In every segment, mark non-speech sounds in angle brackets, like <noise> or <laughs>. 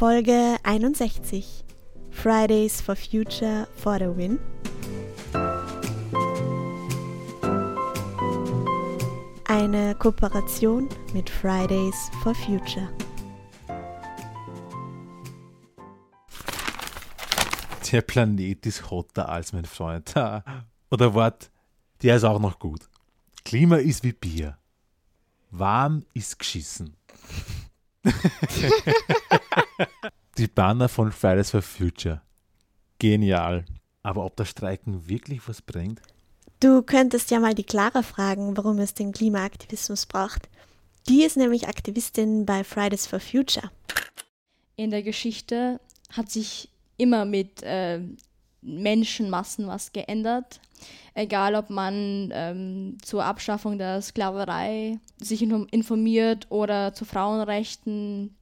Folge 61 Fridays for Future for the Win. Eine Kooperation mit Fridays for Future. Der Planet ist hotter als mein Freund. Oder Wort, der ist auch noch gut. Klima ist wie Bier. Warm ist geschissen. <laughs> Die Banner von Fridays for Future. Genial. Aber ob das Streiken wirklich was bringt? Du könntest ja mal die Clara fragen, warum es den Klimaaktivismus braucht. Die ist nämlich Aktivistin bei Fridays for Future. In der Geschichte hat sich immer mit äh, Menschenmassen was geändert. Egal, ob man ähm, zur Abschaffung der Sklaverei sich informiert oder zu Frauenrechten.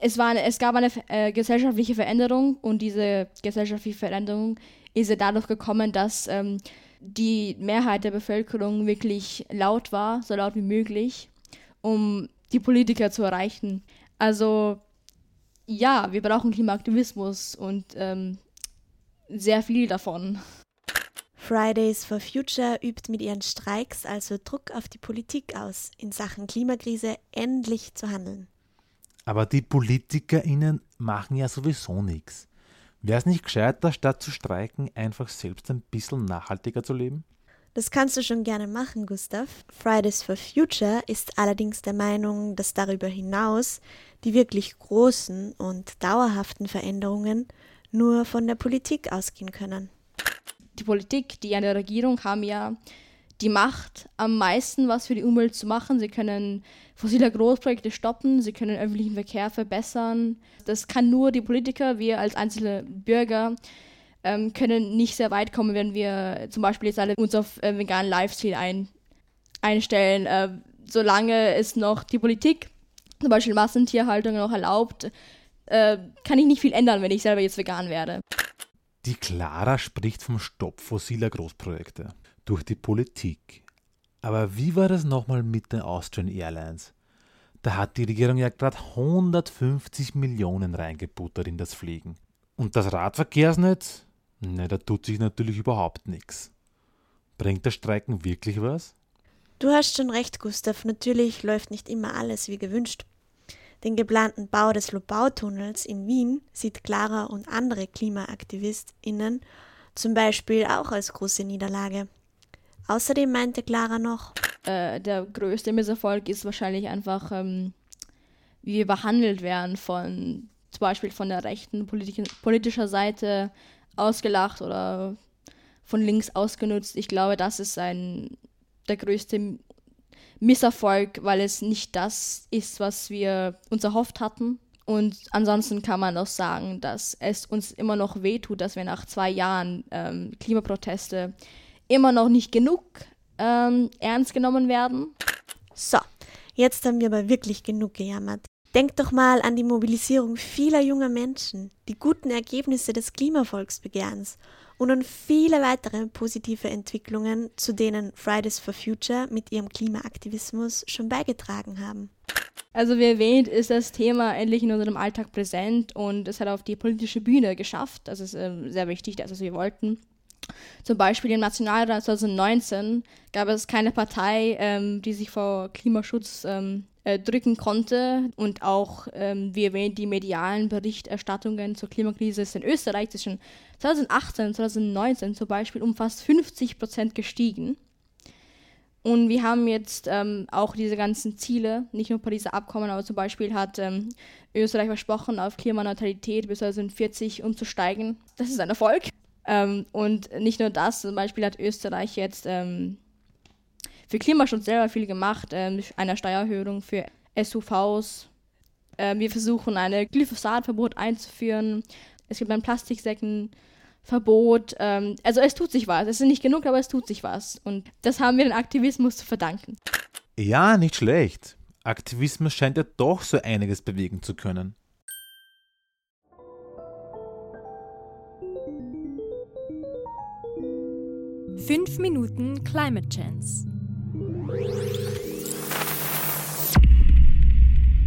Es, war eine, es gab eine äh, gesellschaftliche Veränderung und diese gesellschaftliche Veränderung ist ja dadurch gekommen, dass ähm, die Mehrheit der Bevölkerung wirklich laut war, so laut wie möglich, um die Politiker zu erreichen. Also ja, wir brauchen Klimaaktivismus und ähm, sehr viel davon. Fridays for Future übt mit ihren Streiks also Druck auf die Politik aus, in Sachen Klimakrise endlich zu handeln. Aber die PolitikerInnen machen ja sowieso nichts. Wäre es nicht gescheiter, statt zu streiken, einfach selbst ein bisschen nachhaltiger zu leben? Das kannst du schon gerne machen, Gustav. Fridays for Future ist allerdings der Meinung, dass darüber hinaus die wirklich großen und dauerhaften Veränderungen nur von der Politik ausgehen können. Die Politik, die an der Regierung haben ja die Macht, am meisten was für die Umwelt zu machen. Sie können fossile Großprojekte stoppen, sie können öffentlichen Verkehr verbessern. Das kann nur die Politiker, wir als einzelne Bürger ähm, können nicht sehr weit kommen, wenn wir zum Beispiel jetzt alle uns auf äh, veganen Lifestyle ein, einstellen. Äh, solange es noch die Politik, zum Beispiel Massentierhaltung noch erlaubt, äh, kann ich nicht viel ändern, wenn ich selber jetzt vegan werde. Die Clara spricht vom Stopp fossiler Großprojekte durch die Politik. Aber wie war das nochmal mit den Austrian Airlines? Da hat die Regierung ja gerade 150 Millionen reingebuttert in das Fliegen. Und das Radverkehrsnetz? Ne, da tut sich natürlich überhaupt nichts. Bringt das Streiken wirklich was? Du hast schon recht, Gustav. Natürlich läuft nicht immer alles wie gewünscht. Den geplanten Bau des Lobautunnels in Wien sieht Clara und andere KlimaaktivistInnen zum Beispiel auch als große Niederlage. Außerdem meinte Clara noch, äh, der größte Misserfolg ist wahrscheinlich einfach, ähm, wie wir behandelt werden von zum Beispiel von der rechten Politik politischer Seite ausgelacht oder von links ausgenutzt. Ich glaube, das ist ein, der größte Misserfolg, weil es nicht das ist, was wir uns erhofft hatten. Und ansonsten kann man auch sagen, dass es uns immer noch wehtut, dass wir nach zwei Jahren ähm, Klimaproteste immer noch nicht genug ähm, ernst genommen werden. So, jetzt haben wir aber wirklich genug gejammert. Denk doch mal an die Mobilisierung vieler junger Menschen, die guten Ergebnisse des Klimavolksbegehrens und an viele weitere positive Entwicklungen, zu denen Fridays for Future mit ihrem Klimaaktivismus schon beigetragen haben. Also wie erwähnt, ist das Thema endlich in unserem Alltag präsent und es hat auf die politische Bühne geschafft. Das ist äh, sehr wichtig, das was wir wollten. Zum Beispiel im Nationalrat 2019 gab es keine Partei, ähm, die sich vor Klimaschutz ähm, äh, drücken konnte. Und auch, ähm, wie erwähnt, die medialen Berichterstattungen zur Klimakrise ist in Österreich zwischen 2018 und 2019 zum Beispiel um fast 50 Prozent gestiegen. Und wir haben jetzt ähm, auch diese ganzen Ziele, nicht nur Pariser Abkommen, aber zum Beispiel hat ähm, Österreich versprochen, auf Klimaneutralität bis 2040 umzusteigen. Das ist ein Erfolg. Ähm, und nicht nur das, zum Beispiel hat Österreich jetzt ähm, für Klimaschutz selber viel gemacht, ähm, einer Steuererhöhung für SUVs. Ähm, wir versuchen ein Glyphosatverbot einzuführen. Es gibt ein Plastiksäckenverbot. Ähm, also es tut sich was. Es ist nicht genug, aber es tut sich was. Und das haben wir den Aktivismus zu verdanken. Ja, nicht schlecht. Aktivismus scheint ja doch so einiges bewegen zu können. Fünf Minuten Climate Chance.